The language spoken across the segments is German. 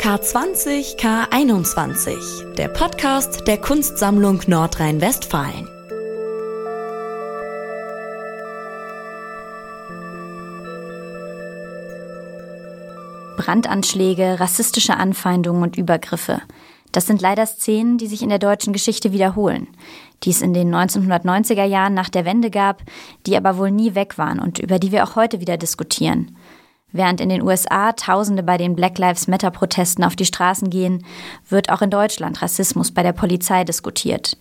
K20 K21, der Podcast der Kunstsammlung Nordrhein-Westfalen. Brandanschläge, rassistische Anfeindungen und Übergriffe. Das sind leider Szenen, die sich in der deutschen Geschichte wiederholen, die es in den 1990er Jahren nach der Wende gab, die aber wohl nie weg waren und über die wir auch heute wieder diskutieren. Während in den USA Tausende bei den Black Lives Matter-Protesten auf die Straßen gehen, wird auch in Deutschland Rassismus bei der Polizei diskutiert.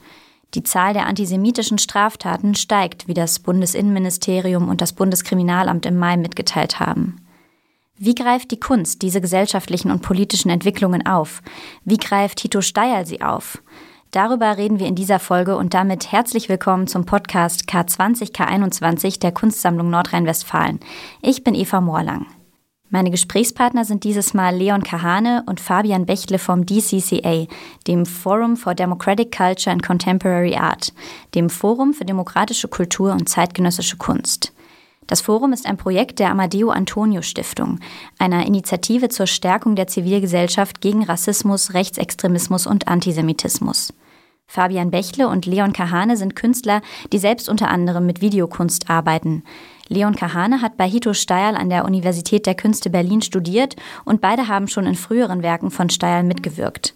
Die Zahl der antisemitischen Straftaten steigt, wie das Bundesinnenministerium und das Bundeskriminalamt im Mai mitgeteilt haben. Wie greift die Kunst diese gesellschaftlichen und politischen Entwicklungen auf? Wie greift Tito Steyer sie auf? Darüber reden wir in dieser Folge und damit herzlich willkommen zum Podcast K20 K21 der Kunstsammlung Nordrhein-Westfalen. Ich bin Eva Moorlang. Meine Gesprächspartner sind dieses Mal Leon Kahane und Fabian Bächle vom DCCA, dem Forum for Democratic Culture and Contemporary Art, dem Forum für demokratische Kultur und zeitgenössische Kunst. Das Forum ist ein Projekt der Amadeo Antonio Stiftung, einer Initiative zur Stärkung der Zivilgesellschaft gegen Rassismus, Rechtsextremismus und Antisemitismus. Fabian Bächle und Leon Kahane sind Künstler, die selbst unter anderem mit Videokunst arbeiten. Leon Kahane hat bei Hito Steierl an der Universität der Künste Berlin studiert und beide haben schon in früheren Werken von Steierl mitgewirkt.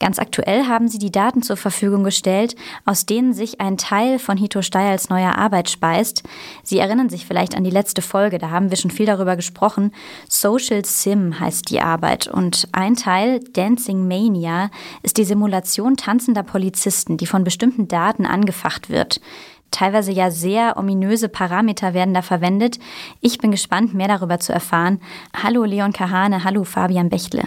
Ganz aktuell haben sie die Daten zur Verfügung gestellt, aus denen sich ein Teil von Hito Steierls neuer Arbeit speist. Sie erinnern sich vielleicht an die letzte Folge, da haben wir schon viel darüber gesprochen. Social Sim heißt die Arbeit und ein Teil, Dancing Mania, ist die Simulation tanzender Polizisten, die von bestimmten Daten angefacht wird. Teilweise ja sehr ominöse Parameter werden da verwendet. Ich bin gespannt, mehr darüber zu erfahren. Hallo Leon Kahane, hallo Fabian Bechtle.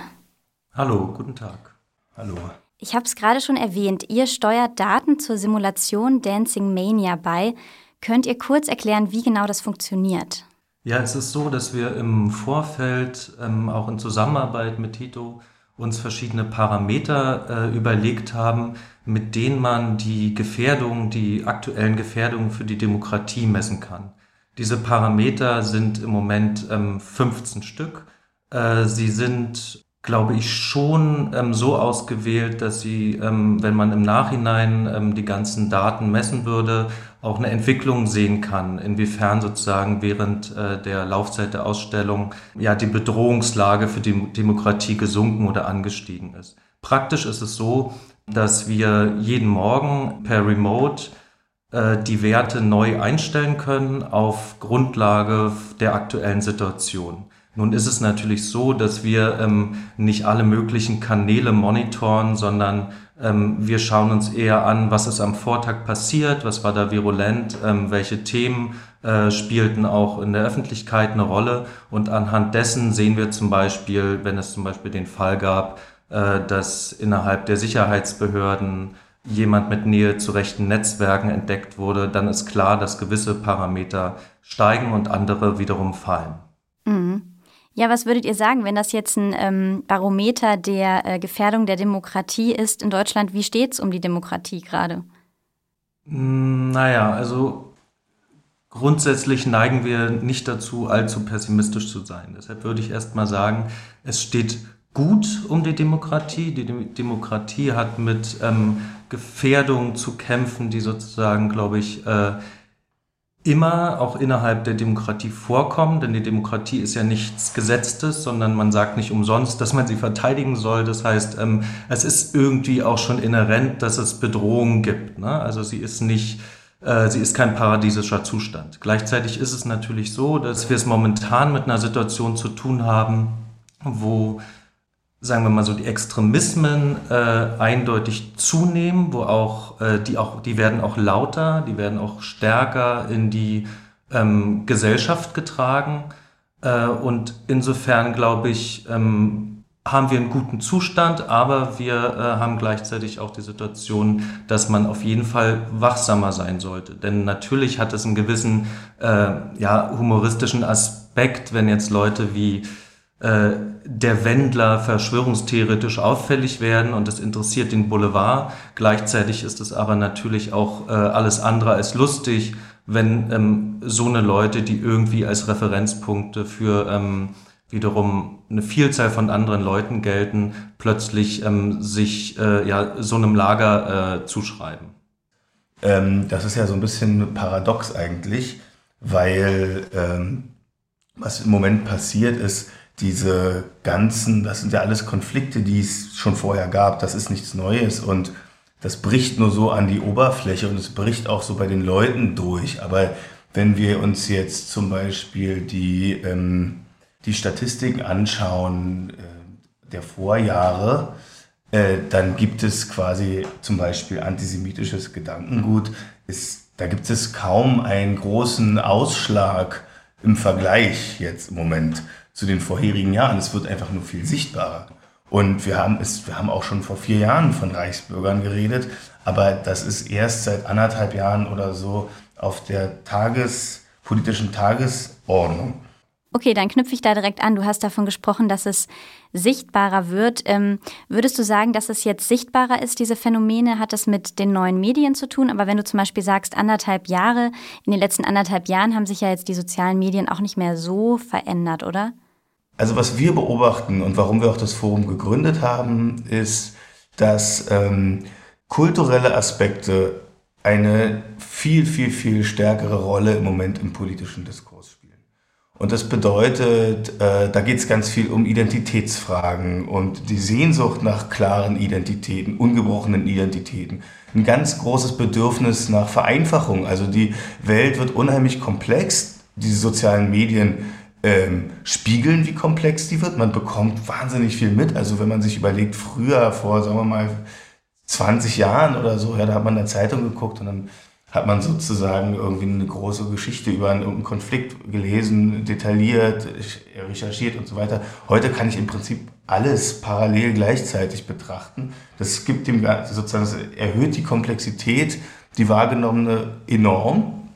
Hallo, guten Tag. Hallo. Ich habe es gerade schon erwähnt, ihr steuert Daten zur Simulation Dancing Mania bei. Könnt ihr kurz erklären, wie genau das funktioniert? Ja, es ist so, dass wir im Vorfeld, ähm, auch in Zusammenarbeit mit Tito, uns verschiedene Parameter äh, überlegt haben, mit denen man die Gefährdungen, die aktuellen Gefährdungen für die Demokratie messen kann. Diese Parameter sind im Moment ähm, 15 Stück. Äh, sie sind, glaube ich, schon ähm, so ausgewählt, dass sie, ähm, wenn man im Nachhinein ähm, die ganzen Daten messen würde, auch eine Entwicklung sehen kann, inwiefern sozusagen während äh, der Laufzeit der Ausstellung ja die Bedrohungslage für die Demokratie gesunken oder angestiegen ist. Praktisch ist es so, dass wir jeden Morgen per Remote äh, die Werte neu einstellen können auf Grundlage der aktuellen Situation. Nun ist es natürlich so, dass wir ähm, nicht alle möglichen Kanäle monitoren, sondern wir schauen uns eher an, was ist am Vortag passiert, was war da virulent, ähm, welche Themen äh, spielten auch in der Öffentlichkeit eine Rolle. Und anhand dessen sehen wir zum Beispiel, wenn es zum Beispiel den Fall gab, äh, dass innerhalb der Sicherheitsbehörden jemand mit Nähe zu rechten Netzwerken entdeckt wurde, dann ist klar, dass gewisse Parameter steigen und andere wiederum fallen. Mhm. Ja, was würdet ihr sagen, wenn das jetzt ein ähm, Barometer der äh, Gefährdung der Demokratie ist in Deutschland? Wie steht es um die Demokratie gerade? Hm, naja, also grundsätzlich neigen wir nicht dazu, allzu pessimistisch zu sein. Deshalb würde ich erst mal sagen, es steht gut um die Demokratie. Die Demokratie hat mit ähm, Gefährdungen zu kämpfen, die sozusagen, glaube ich, äh, immer auch innerhalb der Demokratie vorkommen, denn die Demokratie ist ja nichts Gesetztes, sondern man sagt nicht umsonst, dass man sie verteidigen soll. Das heißt, ähm, es ist irgendwie auch schon inhärent, dass es Bedrohungen gibt. Ne? Also sie ist nicht, äh, sie ist kein paradiesischer Zustand. Gleichzeitig ist es natürlich so, dass wir es momentan mit einer Situation zu tun haben, wo sagen wir mal so, die Extremismen äh, eindeutig zunehmen, wo auch, äh, die auch, die werden auch lauter, die werden auch stärker in die ähm, Gesellschaft getragen. Äh, und insofern glaube ich, ähm, haben wir einen guten Zustand, aber wir äh, haben gleichzeitig auch die Situation, dass man auf jeden Fall wachsamer sein sollte. Denn natürlich hat es einen gewissen äh, ja, humoristischen Aspekt, wenn jetzt Leute wie der Wendler verschwörungstheoretisch auffällig werden und das interessiert den Boulevard. Gleichzeitig ist es aber natürlich auch äh, alles andere als lustig, wenn ähm, so eine Leute, die irgendwie als Referenzpunkte für ähm, wiederum eine Vielzahl von anderen Leuten gelten, plötzlich ähm, sich äh, ja, so einem Lager äh, zuschreiben. Ähm, das ist ja so ein bisschen paradox eigentlich, weil ähm, was im Moment passiert ist, diese ganzen, das sind ja alles Konflikte, die es schon vorher gab, das ist nichts Neues und das bricht nur so an die Oberfläche und es bricht auch so bei den Leuten durch. Aber wenn wir uns jetzt zum Beispiel die, ähm, die Statistiken anschauen äh, der Vorjahre, äh, dann gibt es quasi zum Beispiel antisemitisches Gedankengut. Ist, da gibt es kaum einen großen Ausschlag im Vergleich jetzt im Moment zu den vorherigen Jahren. Es wird einfach nur viel sichtbarer. Und wir haben, es, wir haben auch schon vor vier Jahren von Reichsbürgern geredet, aber das ist erst seit anderthalb Jahren oder so auf der Tages, politischen Tagesordnung. Okay, dann knüpfe ich da direkt an. Du hast davon gesprochen, dass es sichtbarer wird. Ähm, würdest du sagen, dass es jetzt sichtbarer ist, diese Phänomene? Hat das mit den neuen Medien zu tun? Aber wenn du zum Beispiel sagst, anderthalb Jahre, in den letzten anderthalb Jahren haben sich ja jetzt die sozialen Medien auch nicht mehr so verändert, oder? Also was wir beobachten und warum wir auch das Forum gegründet haben, ist, dass ähm, kulturelle Aspekte eine viel, viel, viel stärkere Rolle im Moment im politischen Diskurs spielen. Und das bedeutet, äh, da geht es ganz viel um Identitätsfragen und die Sehnsucht nach klaren Identitäten, ungebrochenen Identitäten. Ein ganz großes Bedürfnis nach Vereinfachung. Also die Welt wird unheimlich komplex. Diese sozialen Medien ähm, spiegeln, wie komplex die wird. Man bekommt wahnsinnig viel mit. Also wenn man sich überlegt, früher, vor, sagen wir mal, 20 Jahren oder so, ja, da hat man in der Zeitung geguckt und dann hat man sozusagen irgendwie eine große Geschichte über einen, Konflikt gelesen, detailliert, recherchiert und so weiter. Heute kann ich im Prinzip alles parallel gleichzeitig betrachten. Das gibt dem sozusagen, das erhöht die Komplexität, die wahrgenommene enorm.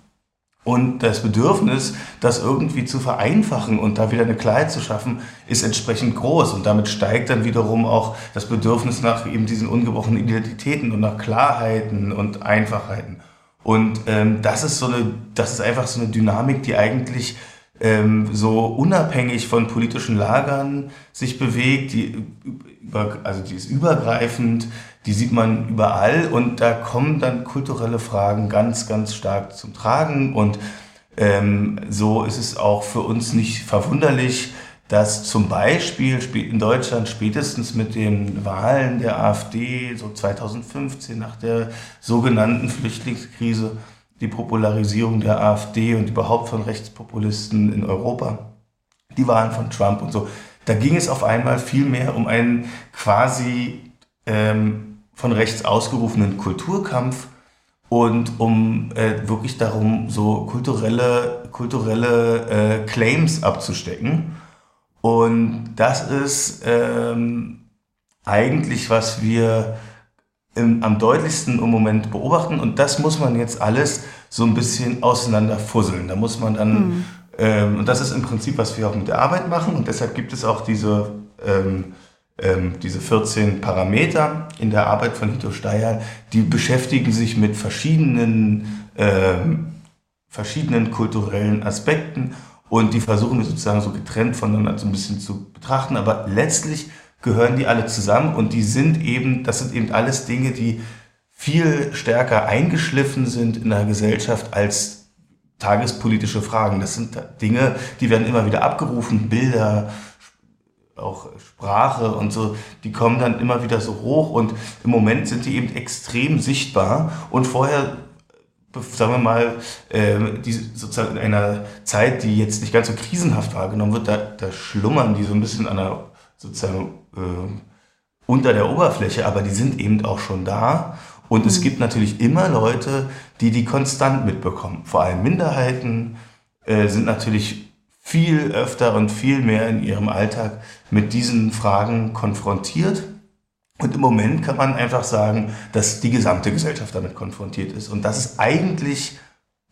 Und das Bedürfnis, das irgendwie zu vereinfachen und da wieder eine Klarheit zu schaffen, ist entsprechend groß. Und damit steigt dann wiederum auch das Bedürfnis nach eben diesen ungebrochenen Identitäten und nach Klarheiten und Einfachheiten. Und ähm, das ist so eine, das ist einfach so eine Dynamik, die eigentlich ähm, so unabhängig von politischen Lagern sich bewegt, die über, also die ist übergreifend, die sieht man überall und da kommen dann kulturelle Fragen ganz, ganz stark zum Tragen und ähm, so ist es auch für uns nicht verwunderlich, dass zum Beispiel in Deutschland spätestens mit den Wahlen der AfD so 2015 nach der sogenannten Flüchtlingskrise die Popularisierung der AfD und überhaupt von Rechtspopulisten in Europa, die Wahlen von Trump und so, da ging es auf einmal viel mehr um einen quasi ähm, von rechts ausgerufenen Kulturkampf und um äh, wirklich darum, so kulturelle, kulturelle äh, Claims abzustecken. Und das ist ähm, eigentlich, was wir im, am deutlichsten im Moment beobachten. Und das muss man jetzt alles so ein bisschen auseinanderfusseln. Da muss man dann, mhm. ähm, und das ist im Prinzip, was wir auch mit der Arbeit machen. Und deshalb gibt es auch diese, ähm, ähm, diese 14 Parameter in der Arbeit von Hito Steyer, die beschäftigen sich mit verschiedenen, ähm, verschiedenen kulturellen Aspekten und die versuchen wir sozusagen so getrennt voneinander so ein bisschen zu betrachten. Aber letztlich gehören die alle zusammen und die sind eben, das sind eben alles Dinge, die viel stärker eingeschliffen sind in der Gesellschaft als tagespolitische Fragen. Das sind Dinge, die werden immer wieder abgerufen, Bilder, auch Sprache und so, die kommen dann immer wieder so hoch und im Moment sind die eben extrem sichtbar und vorher sagen wir mal, äh, die sozusagen in einer Zeit, die jetzt nicht ganz so krisenhaft wahrgenommen wird, da, da schlummern die so ein bisschen an der sozusagen unter der Oberfläche, aber die sind eben auch schon da. Und mhm. es gibt natürlich immer Leute, die die konstant mitbekommen. Vor allem Minderheiten äh, sind natürlich viel öfter und viel mehr in ihrem Alltag mit diesen Fragen konfrontiert. Und im Moment kann man einfach sagen, dass die gesamte Gesellschaft damit konfrontiert ist. Und das ist eigentlich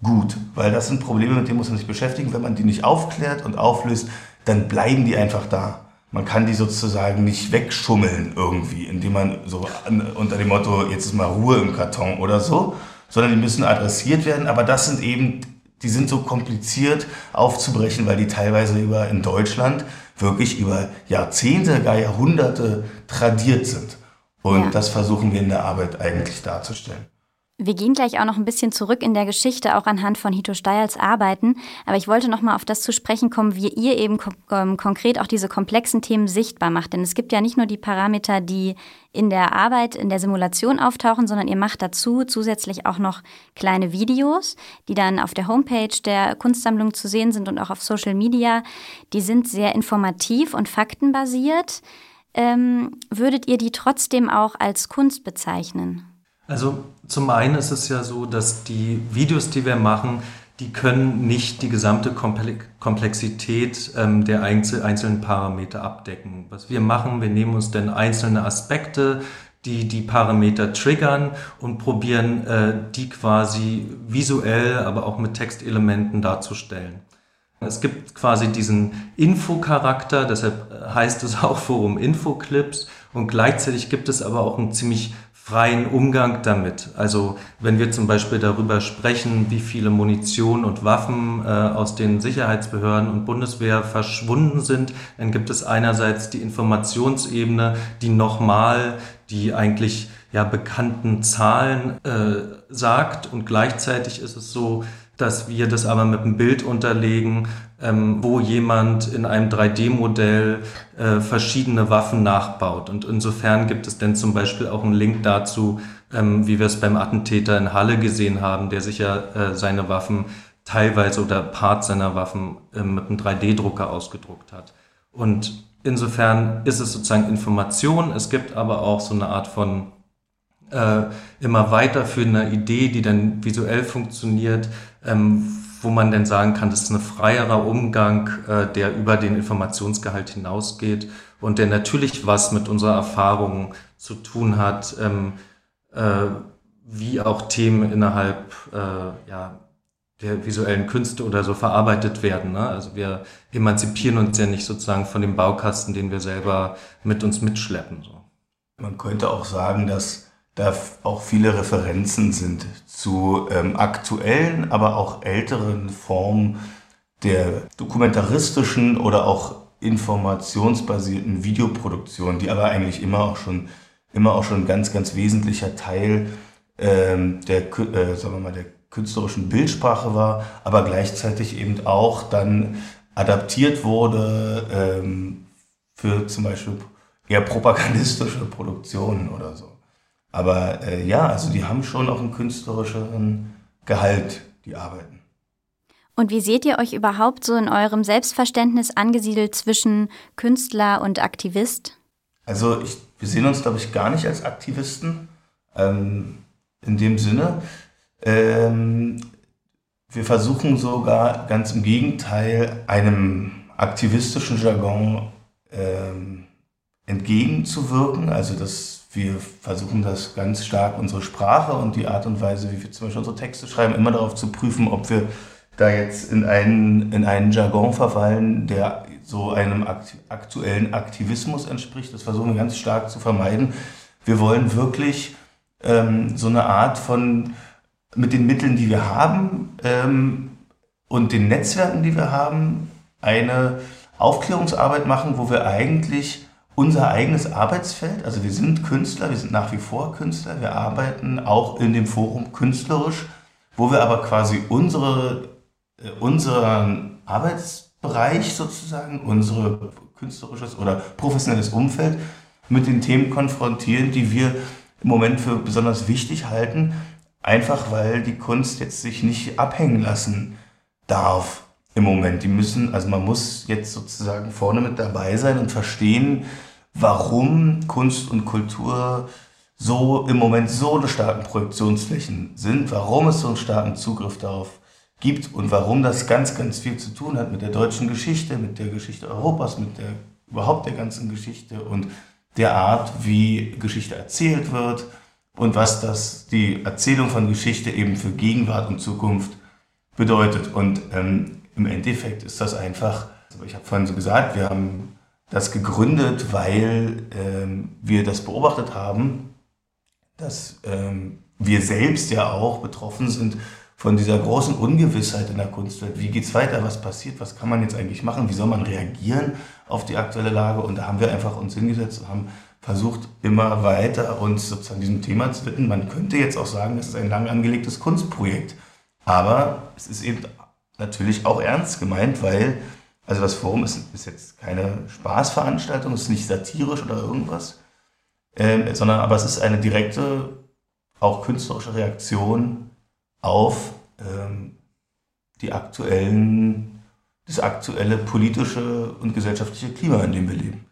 gut, weil das sind Probleme, mit denen muss man sich beschäftigen. Wenn man die nicht aufklärt und auflöst, dann bleiben die einfach da man kann die sozusagen nicht wegschummeln irgendwie, indem man so an, unter dem Motto, jetzt ist mal Ruhe im Karton oder so, sondern die müssen adressiert werden. Aber das sind eben, die sind so kompliziert aufzubrechen, weil die teilweise über in Deutschland wirklich über Jahrzehnte, gar Jahrhunderte tradiert sind. Und Ja. das versuchen wir in der Arbeit eigentlich darzustellen. Wir gehen gleich auch noch ein bisschen zurück in der Geschichte, auch anhand von Hito Steyerls Arbeiten. Aber ich wollte noch mal auf das zu sprechen kommen, wie ihr eben ko ähm, konkret auch diese komplexen Themen sichtbar macht. Denn es gibt ja nicht nur die Parameter, die in der Arbeit, in der Simulation auftauchen, sondern ihr macht dazu zusätzlich auch noch kleine Videos, die dann auf der Homepage der Kunstsammlung zu sehen sind und auch auf Social Media. Die sind sehr informativ und faktenbasiert. Ähm, würdet ihr die trotzdem auch als Kunst bezeichnen? Also zum einen ist es ja so, dass die Videos, die wir machen, die können nicht die gesamte Komple- Komplexität ähm, der einzel einzelnen Parameter abdecken. Was wir machen, wir nehmen uns dann einzelne Aspekte, die die Parameter triggern und probieren, äh, die quasi visuell, aber auch mit Textelementen darzustellen. Es gibt quasi diesen Infocharakter, deshalb heißt es auch Forum Infoclips und gleichzeitig gibt es aber auch einen ziemlich freien Umgang damit. Also wenn wir zum Beispiel darüber sprechen, wie viele Munition und Waffen äh, aus den Sicherheitsbehörden und Bundeswehr verschwunden sind, dann gibt es einerseits die Informationsebene, die nochmal die eigentlich ja bekannten Zahlen äh, sagt und gleichzeitig ist es so, dass wir das aber mit einem Bild unterlegen, ähm, wo jemand in einem 3D-Modell äh, verschiedene Waffen nachbaut. Und insofern gibt es dann zum Beispiel auch einen Link dazu, ähm, wie wir es beim Attentäter in Halle gesehen haben, der sich ja äh, seine Waffen teilweise oder Part seiner Waffen äh, mit einem 3D-Drucker ausgedruckt hat. Und insofern ist es sozusagen Information. Es gibt aber auch so eine Art von äh, immer weiterführender Idee, die dann visuell funktioniert, ähm, wo man dann sagen kann, das ist ein freierer Umgang, äh, der über den Informationsgehalt hinausgeht und der natürlich was mit unserer Erfahrung zu tun hat, ähm, äh, wie auch Themen innerhalb äh, ja, der visuellen Künste oder so verarbeitet werden. Ne? Also wir emanzipieren uns ja nicht sozusagen von dem Baukasten, den wir selber mit uns mitschleppen. So. Man könnte auch sagen, dass da auch viele Referenzen sind zu ähm, aktuellen, aber auch älteren Formen der dokumentaristischen oder auch informationsbasierten Videoproduktion, die aber eigentlich immer auch schon immer auch schon ein ganz, ganz wesentlicher Teil ähm, der, äh, sagen wir mal, der künstlerischen Bildsprache war, aber gleichzeitig eben auch dann adaptiert wurde ähm, für zum Beispiel eher propagandistische Produktionen oder so. Aber äh, ja, also die haben schon auch einen künstlerischen Gehalt, die Arbeiten. Und wie seht ihr euch überhaupt so in eurem Selbstverständnis angesiedelt zwischen Künstler und Aktivist? Also ich, wir sehen uns, glaube ich, gar nicht als Aktivisten ähm, in dem Sinne. Ähm, wir versuchen sogar ganz im Gegenteil einem aktivistischen Jargon ähm, entgegenzuwirken. Also dass wir versuchen das ganz stark unsere Sprache und die Art und Weise, wie wir zum Beispiel unsere Texte schreiben, immer darauf zu prüfen, ob wir da jetzt in einen, in einen Jargon verfallen, der so einem akt aktuellen Aktivismus entspricht. Das versuchen wir ganz stark zu vermeiden. Wir wollen wirklich ähm, so eine Art von, mit den Mitteln, die wir haben ähm, und den Netzwerken, die wir haben, eine Aufklärungsarbeit machen, wo wir eigentlich unser eigenes Arbeitsfeld, also wir sind Künstler, wir sind nach wie vor Künstler, wir arbeiten auch in dem Forum künstlerisch, wo wir aber quasi unsere, äh, unseren Arbeitsbereich sozusagen, unser künstlerisches oder professionelles Umfeld mit den Themen konfrontieren, die wir im Moment für besonders wichtig halten, einfach weil die Kunst jetzt sich nicht abhängen lassen darf im Moment. Die müssen, also man muss jetzt sozusagen vorne mit dabei sein und verstehen, warum Kunst und Kultur so im Moment so eine starken Projektionsflächen sind, warum es so einen starken Zugriff darauf gibt und warum das ganz, ganz viel zu tun hat mit der deutschen Geschichte, mit der Geschichte Europas, mit der überhaupt der ganzen Geschichte und der Art, wie Geschichte erzählt wird und was das die Erzählung von Geschichte eben für Gegenwart und Zukunft bedeutet. Und ähm, im Endeffekt ist das einfach, also ich habe vorhin so gesagt, wir haben das gegründet, weil ähm, wir das beobachtet haben, dass ähm, wir selbst ja auch betroffen sind von dieser großen Ungewissheit in der Kunstwelt. Wie geht's weiter? Was passiert? Was kann man jetzt eigentlich machen? Wie soll man reagieren auf die aktuelle Lage? Und da haben wir einfach uns hingesetzt und haben versucht, immer weiter uns sozusagen diesem Thema zu widmen. Man könnte jetzt auch sagen, das ist ein lang angelegtes Kunstprojekt. Aber es ist eben natürlich auch ernst gemeint, weil, also das Forum ist, ist jetzt keine Spaßveranstaltung, es ist nicht satirisch oder irgendwas, äh, sondern aber es ist eine direkte, auch künstlerische Reaktion auf ähm, die aktuellen, das aktuelle politische und gesellschaftliche Klima, in dem wir leben.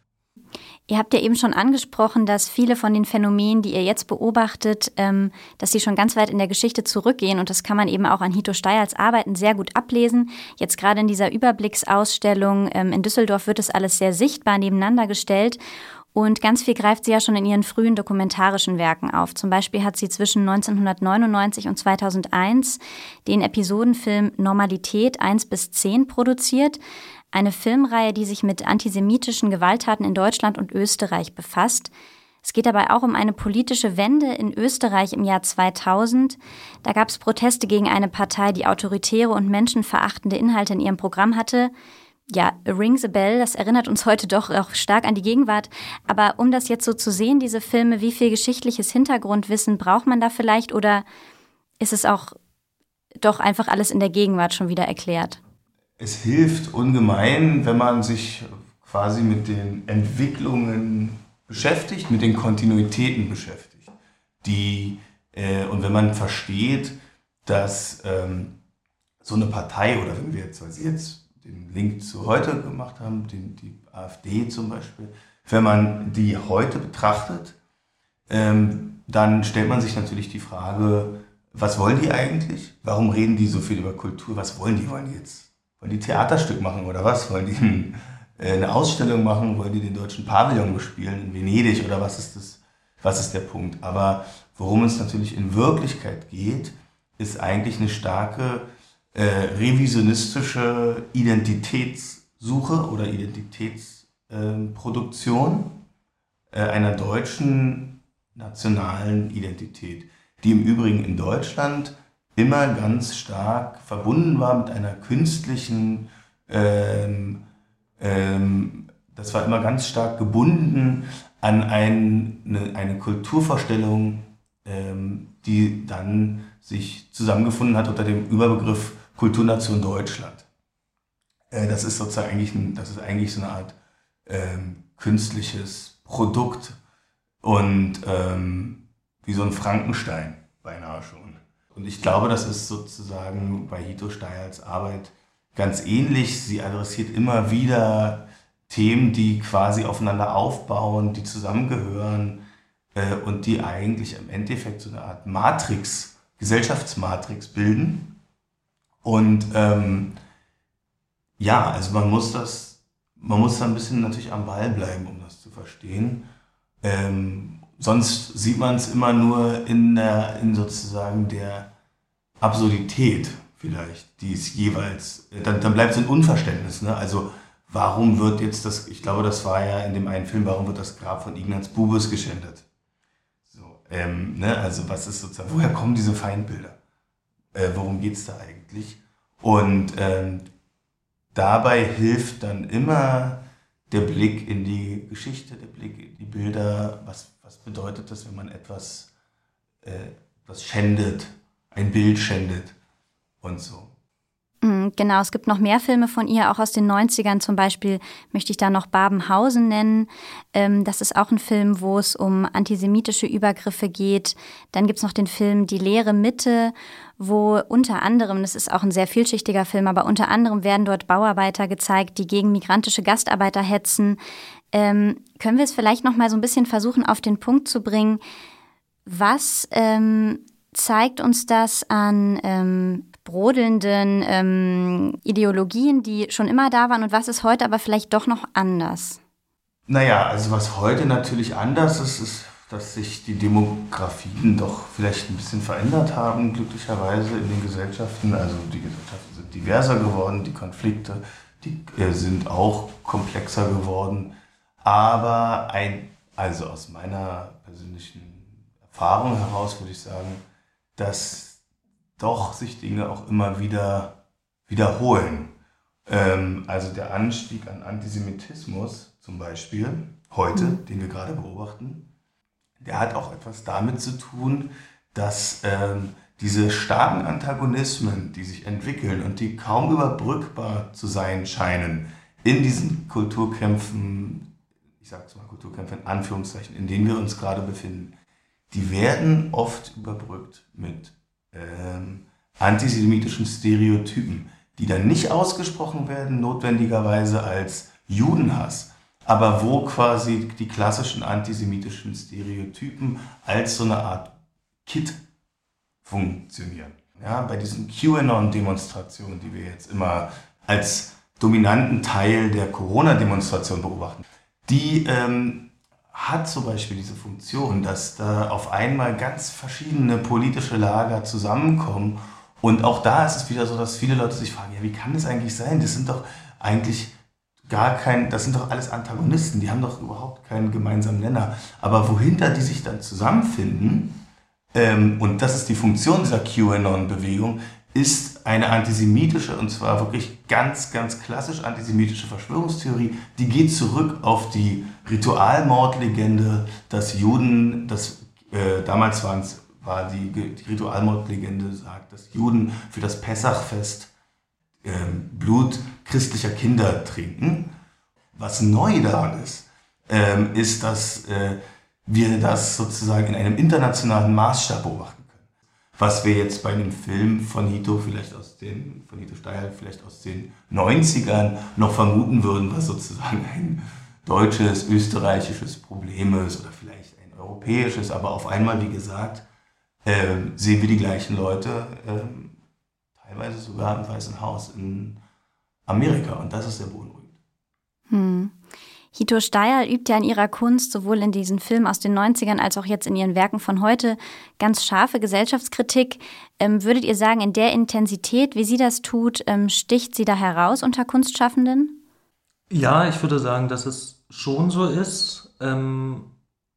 Ihr habt ja eben schon angesprochen, dass viele von den Phänomenen, die ihr jetzt beobachtet, ähm, dass sie schon ganz weit in der Geschichte zurückgehen. Und das kann man eben auch an Hito Steyerls Arbeiten sehr gut ablesen. Jetzt gerade in dieser Überblicksausstellung ähm, in Düsseldorf wird das alles sehr sichtbar nebeneinander gestellt. Und ganz viel greift sie ja schon in ihren frühen dokumentarischen Werken auf. Zum Beispiel hat sie zwischen 1999 und 2001 den Episodenfilm Normalität 1 bis 10 produziert. Eine Filmreihe, die sich mit antisemitischen Gewalttaten in Deutschland und Österreich befasst. Es geht dabei auch um eine politische Wende in Österreich im Jahr 2000. Da gab es Proteste gegen eine Partei, die autoritäre und menschenverachtende Inhalte in ihrem Programm hatte ja, Rings a Bell, das erinnert uns heute doch auch stark an die Gegenwart. Aber um das jetzt so zu sehen, diese Filme, wie viel geschichtliches Hintergrundwissen braucht man da vielleicht oder ist es auch doch einfach alles in der Gegenwart schon wieder erklärt? Es hilft ungemein, wenn man sich quasi mit den Entwicklungen beschäftigt, mit den Kontinuitäten beschäftigt. Die, äh, und wenn man versteht, dass ähm, so eine Partei oder wenn wir jetzt, weil Sie jetzt den Link zu heute gemacht haben, den, die AfD zum Beispiel, wenn man die heute betrachtet, ähm, dann stellt man sich natürlich die Frage, was wollen die eigentlich? Warum reden die so viel über Kultur? Was wollen die? Wollen die jetzt? Wollen die Theaterstück machen oder was? Wollen die äh, eine Ausstellung machen? Wollen die den deutschen Pavillon bespielen in Venedig oder was ist das? Was ist der Punkt? Aber worum es natürlich in Wirklichkeit geht, ist eigentlich eine starke äh, revisionistische Identitätssuche oder Identitätsproduktion äh, einer deutschen nationalen Identität, die im Übrigen in Deutschland immer ganz stark verbunden war mit einer künstlichen, ähm, ähm, das war immer ganz stark gebunden an ein, eine, eine Kulturvorstellung, ähm, die dann sich zusammengefunden hat unter dem Überbegriff Kulturnation Deutschland. Äh, das ist sozusagen eigentlich, ein, das ist eigentlich so eine Art ähm, künstliches Produkt und ähm, wie so ein Frankenstein beinahe schon. Und ich glaube, das ist sozusagen bei Hito Steyerls Arbeit ganz ähnlich. Sie adressiert immer wieder Themen, die quasi aufeinander aufbauen, die zusammengehören äh, und die eigentlich im Endeffekt so eine Art Matrix, Gesellschaftsmatrix bilden und ähm, ja, also man muss das, man muss da ein bisschen natürlich am Ball bleiben, um das zu verstehen. Ähm, sonst sieht man es immer nur in der, in sozusagen der Absurdität vielleicht, die es jeweils, dann, dann bleibt es ein Unverständnis. Ne? Also warum wird jetzt das, ich glaube, das war ja in dem einen Film, warum wird das Grab von Ignaz Bubis geschändet? So, ähm, ne? Also was ist sozusagen, woher kommen diese Feindbilder? Äh, worum geht es da eigentlich? Und ähm, dabei hilft dann immer der Blick in die Geschichte, der Blick in die Bilder. Was, was bedeutet das, wenn man etwas, äh, etwas schändet, ein Bild schändet und so. Mm, genau, es gibt noch mehr Filme von ihr, auch aus den 90ern zum Beispiel möchte ich da noch Babenhausen nennen. Ähm, das ist auch ein Film, wo es um antisemitische Übergriffe geht. Dann gibt es noch den Film Die leere Mitte, wo unter anderem, das ist auch ein sehr vielschichtiger Film, aber unter anderem werden dort Bauarbeiter gezeigt, die gegen migrantische Gastarbeiter hetzen. Ähm, können wir es vielleicht noch mal so ein bisschen versuchen, auf den Punkt zu bringen? Was ähm, zeigt uns das an ähm, brodelnden ähm, Ideologien, die schon immer da waren und was ist heute aber vielleicht doch noch anders? Naja, also was heute natürlich anders ist, ist, dass sich die Demografien doch vielleicht ein bisschen verändert haben, glücklicherweise in den Gesellschaften. Also die Gesellschaften sind diverser geworden, die Konflikte die, äh, sind auch komplexer geworden. Aber ein, also aus meiner persönlichen Erfahrung heraus würde ich sagen, dass doch sich Dinge auch immer wieder wiederholen. Ähm, also der Anstieg an Antisemitismus zum Beispiel heute, mhm. den wir gerade beobachten, der hat auch etwas damit zu tun, dass ähm, diese starken Antagonismen, die sich entwickeln und die kaum überbrückbar zu sein scheinen, in diesen Kulturkämpfen, ich sage es mal Kulturkämpfe in Anführungszeichen, in denen wir uns gerade befinden, die werden oft überbrückt mit ähm, antisemitischen Stereotypen, die dann nicht ausgesprochen werden, notwendigerweise als Judenhass, aber wo quasi die klassischen antisemitischen Stereotypen als so eine Art Kit funktionieren. Ja, bei diesen QAnon-Demonstrationen, die wir jetzt immer als dominanten Teil der Corona-Demonstration beobachten, die ähm, hat zum Beispiel diese Funktion, dass da auf einmal ganz verschiedene politische Lager zusammenkommen. Und auch da ist es wieder so, dass viele Leute sich fragen, ja, wie kann das eigentlich sein? Das sind doch eigentlich gar kein, das sind doch alles Antagonisten, die haben doch überhaupt keinen gemeinsamen Nenner. Aber wohinter die sich dann zusammenfinden, ähm, und das ist die Funktion dieser QAnon-Bewegung, ist eine antisemitische, und zwar wirklich ganz, ganz klassisch antisemitische Verschwörungstheorie, die geht zurück auf die Ritualmordlegende, dass Juden, das äh, damals waren's, war die, die Ritualmordlegende sagt, dass Juden für das Pessachfest äh, Blut christlicher Kinder trinken. Was neu daran ist, äh, ist, dass äh, wir das sozusagen in einem internationalen Maßstab beobachten was wir jetzt bei einem Film von Hito vielleicht aus den, von Hito Steyer vielleicht aus den 90ern noch vermuten würden, was sozusagen ein deutsches, österreichisches Problem ist oder vielleicht ein europäisches, aber auf einmal, wie gesagt, äh, sehen wir die gleichen Leute, teilweise sogar im Weißen Haus in Amerika und das ist sehr beunruhigend. Hm. Hito Steyer übt ja in ihrer Kunst sowohl in diesen Filmen aus den 90ern als auch jetzt in ihren Werken von heute ganz scharfe Gesellschaftskritik. Ähm, würdet ihr sagen, in der Intensität, wie sie das tut, ähm, sticht sie da heraus unter Kunstschaffenden? Ja, ich würde sagen, dass es schon so ist. Ähm,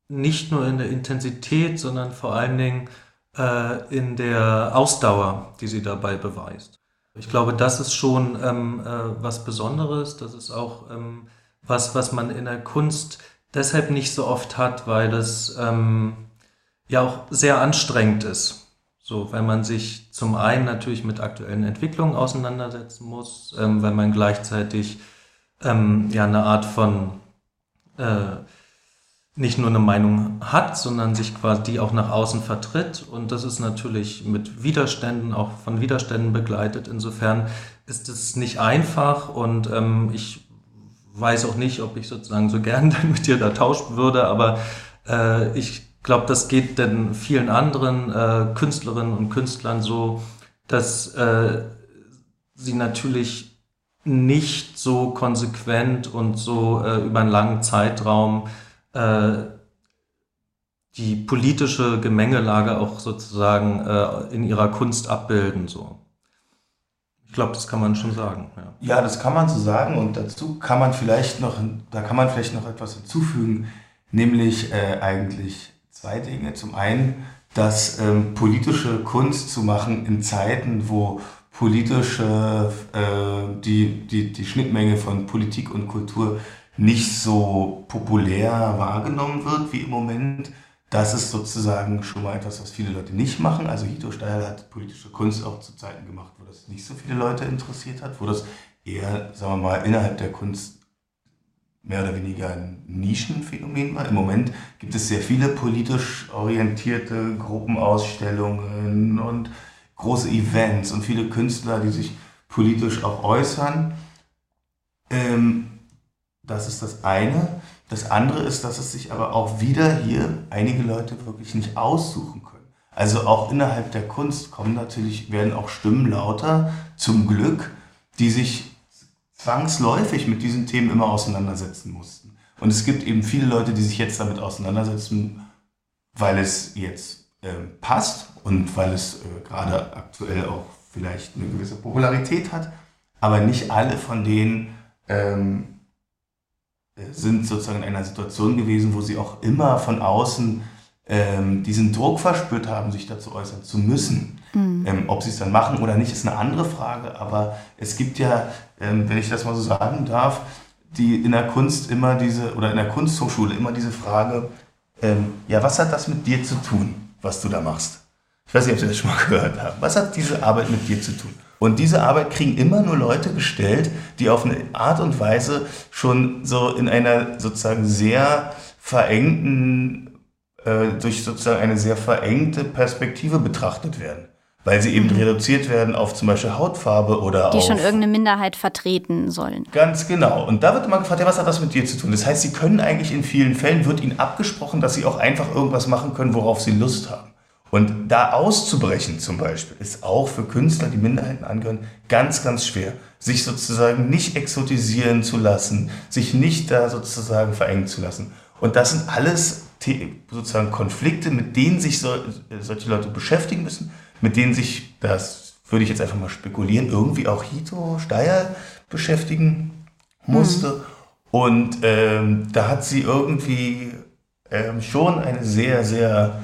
nicht nur in der Intensität, sondern vor allen Dingen äh, in der Ausdauer, die sie dabei beweist. Ich glaube, das ist schon ähm, äh, was Besonderes. Das ist auch ähm, was, was man in der Kunst deshalb nicht so oft hat, weil es ähm, ja auch sehr anstrengend ist. So, weil man sich zum einen natürlich mit aktuellen Entwicklungen auseinandersetzen muss, ähm, weil man gleichzeitig ähm, ja eine Art von äh, nicht nur eine Meinung hat, sondern sich quasi die auch nach außen vertritt. Und das ist natürlich mit Widerständen, auch von Widerständen begleitet. Insofern ist es nicht einfach und ähm, ich weiß auch nicht, ob ich sozusagen so gern dann mit dir da tauschen würde, aber äh, ich glaube, das geht denn vielen anderen äh, Künstlerinnen und Künstlern so, dass äh, sie natürlich nicht so konsequent und so äh, über einen langen Zeitraum die politische Gemengelage auch sozusagen äh, in ihrer Kunst abbilden. So. Ich glaube, das kann man schon sagen. Ja. ja, das kann man so sagen und dazu kann man vielleicht noch, da kann man vielleicht noch etwas hinzufügen, nämlich äh, eigentlich zwei Dinge. Zum einen, dass ähm, politische Kunst zu machen in Zeiten, wo politische, äh, die, die, die Schnittmenge von Politik und Kultur nicht so populär wahrgenommen wird wie im Moment, das ist sozusagen schon mal etwas, was viele Leute nicht machen. Also Hito Steil hat politische Kunst auch zu Zeiten gemacht, wo das nicht so viele Leute interessiert hat, wo das eher, sagen wir mal, innerhalb der Kunst mehr oder weniger ein Nischenphänomen war. Im Moment gibt es sehr viele politisch orientierte Gruppenausstellungen und große Events und viele Künstler, die sich politisch auch äußern. Ähm, das ist das eine. Das andere ist, dass es sich aber auch wieder hier einige Leute wirklich nicht aussuchen können. Also auch innerhalb der Kunst kommen natürlich, werden auch Stimmen lauter, zum Glück, die sich zwangsläufig mit diesen Themen immer auseinandersetzen mussten. Und es gibt eben viele Leute, die sich jetzt damit auseinandersetzen, weil es jetzt äh, passt und weil es äh, gerade aktuell auch vielleicht eine gewisse Popularität hat. Aber nicht alle von denen ähm, sind sozusagen in einer Situation gewesen, wo sie auch immer von außen ähm, diesen Druck verspürt haben, sich dazu äußern zu müssen. Mhm. Ähm, ob sie es dann machen oder nicht, ist eine andere Frage. Aber es gibt ja, ähm, wenn ich das mal so sagen darf, die in der Kunst immer diese, oder in der Kunsthochschule immer diese Frage, ähm, ja, was hat das mit dir zu tun, was du da machst? Ich weiß nicht, ob Sie das schon mal gehört haben. Was hat diese Arbeit mit dir zu tun? Und diese Arbeit kriegen immer nur Leute gestellt, die auf eine Art und Weise schon so in einer sozusagen sehr verengten, äh, durch sozusagen eine sehr verengte Perspektive betrachtet werden weil sie eben mhm. reduziert werden auf zum Beispiel Hautfarbe oder Die auf... schon irgendeine Minderheit vertreten sollen. Ganz genau. Und da wird immer gefragt, ja, was hat das mit dir zu tun? Das heißt, sie können eigentlich in vielen Fällen, wird ihnen abgesprochen, dass sie auch einfach irgendwas machen können, worauf sie Lust haben. Und da auszubrechen zum Beispiel, ist auch für Künstler, die Minderheiten angehören, ganz, ganz schwer. Sich sozusagen nicht exotisieren zu lassen, sich nicht da sozusagen verengen zu lassen. Und das sind alles sozusagen Konflikte, mit denen sich so, solche Leute beschäftigen müssen mit denen sich, das würde ich jetzt einfach mal spekulieren, irgendwie auch Hito Steyer beschäftigen musste. Mhm. Und ähm, da hat sie irgendwie ähm, schon eine sehr, sehr,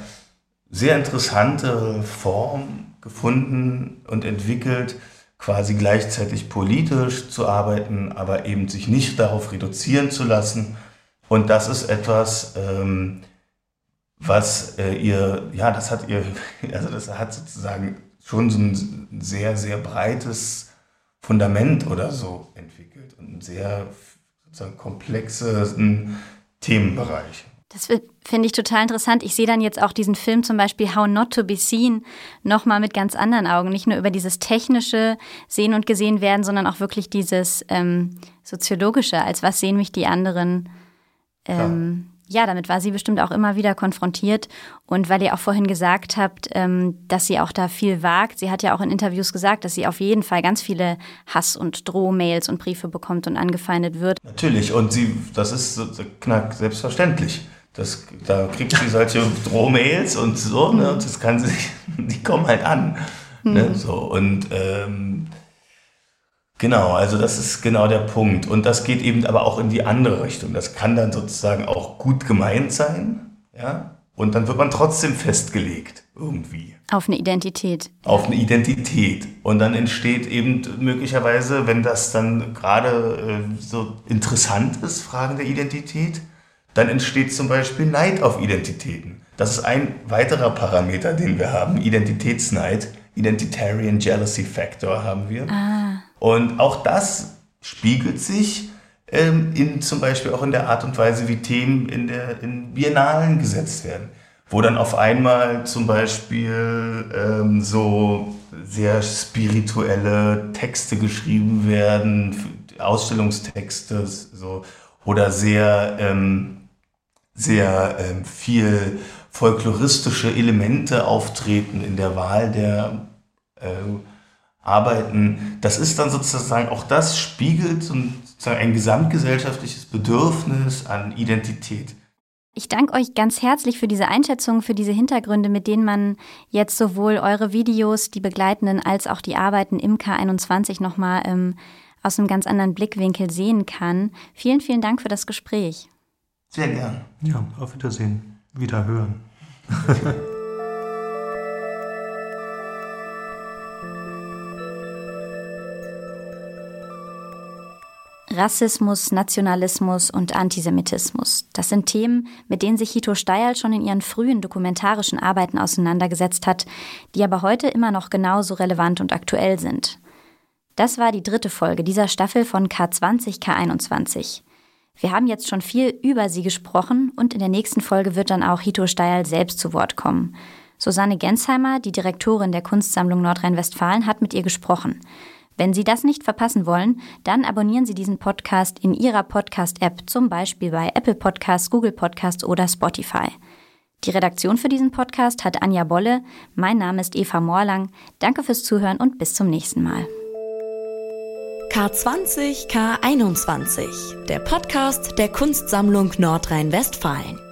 sehr interessante Form gefunden und entwickelt, quasi gleichzeitig politisch zu arbeiten, aber eben sich nicht darauf reduzieren zu lassen. Und das ist etwas, ähm, was äh, ihr, ja, das hat ihr, also das hat sozusagen schon so ein sehr, sehr breites Fundament oder so entwickelt und einen sehr sozusagen komplexen Themenbereich. Das finde ich total interessant. Ich sehe dann jetzt auch diesen Film zum Beispiel How Not to Be Seen nochmal mit ganz anderen Augen. Nicht nur über dieses technische Sehen und Gesehen werden, sondern auch wirklich dieses ähm, soziologische. Als was sehen mich die anderen? Ähm, ja, damit war sie bestimmt auch immer wieder konfrontiert. Und weil ihr auch vorhin gesagt habt, ähm, dass sie auch da viel wagt, sie hat ja auch in Interviews gesagt, dass sie auf jeden Fall ganz viele Hass- und Drohmails und Briefe bekommt und angefeindet wird. Natürlich, und sie, das ist knack selbstverständlich. Das, da kriegt sie solche Drohmails und so, ne, und das kann sie, die kommen halt an. Ne, mhm. so, und ähm, Genau, also das ist genau der Punkt. Und das geht eben aber auch in die andere Richtung. Das kann dann sozusagen auch gut gemeint sein, ja. Und dann wird man trotzdem festgelegt, irgendwie. Auf eine Identität. Auf eine Identität. Und dann entsteht eben möglicherweise, wenn das dann gerade äh, so interessant ist, Fragen der Identität, dann entsteht zum Beispiel Neid auf Identitäten. Das ist ein weiterer Parameter, den wir haben, Identitätsneid. Identitarian Jealousy Factor haben wir. Ah. Und auch das spiegelt sich ähm, in, zum Beispiel auch in der Art und Weise, wie Themen in, der, in Biennalen gesetzt werden. Wo dann auf einmal zum Beispiel ähm, so sehr spirituelle Texte geschrieben werden, Ausstellungstexte so, oder sehr, ähm, sehr ähm, viel folkloristische Elemente auftreten in der Wahl der äh, arbeiten. Das ist dann sozusagen, auch das spiegelt sozusagen ein gesamtgesellschaftliches Bedürfnis an Identität. Ich danke euch ganz herzlich für diese Einschätzung, für diese Hintergründe, mit denen man jetzt sowohl eure Videos, die begleitenden, als auch die Arbeiten im K21 nochmal ähm, aus einem ganz anderen Blickwinkel sehen kann. Vielen, vielen Dank für das Gespräch. Sehr gern. Ja, auf Wiedersehen. Wieder hören. Rassismus, Nationalismus und Antisemitismus. Das sind Themen, mit denen sich Hito Steyerl schon in ihren frühen dokumentarischen Arbeiten auseinandergesetzt hat, die aber heute immer noch genauso relevant und aktuell sind. Das war die dritte Folge dieser Staffel von K20 K21. Wir haben jetzt schon viel über sie gesprochen und in der nächsten Folge wird dann auch Hito Steyerl selbst zu Wort kommen. Susanne Gensheimer, die Direktorin der Kunstsammlung Nordrhein-Westfalen, hat mit ihr gesprochen. Wenn Sie das nicht verpassen wollen, dann abonnieren Sie diesen Podcast in Ihrer Podcast-App, zum Beispiel bei Apple Podcasts, Google Podcasts oder Spotify. Die Redaktion für diesen Podcast hat Anja Bolle. Mein Name ist Eva Morlang. Danke fürs Zuhören und bis zum nächsten Mal. K20 K21, der Podcast der Kunstsammlung Nordrhein-Westfalen.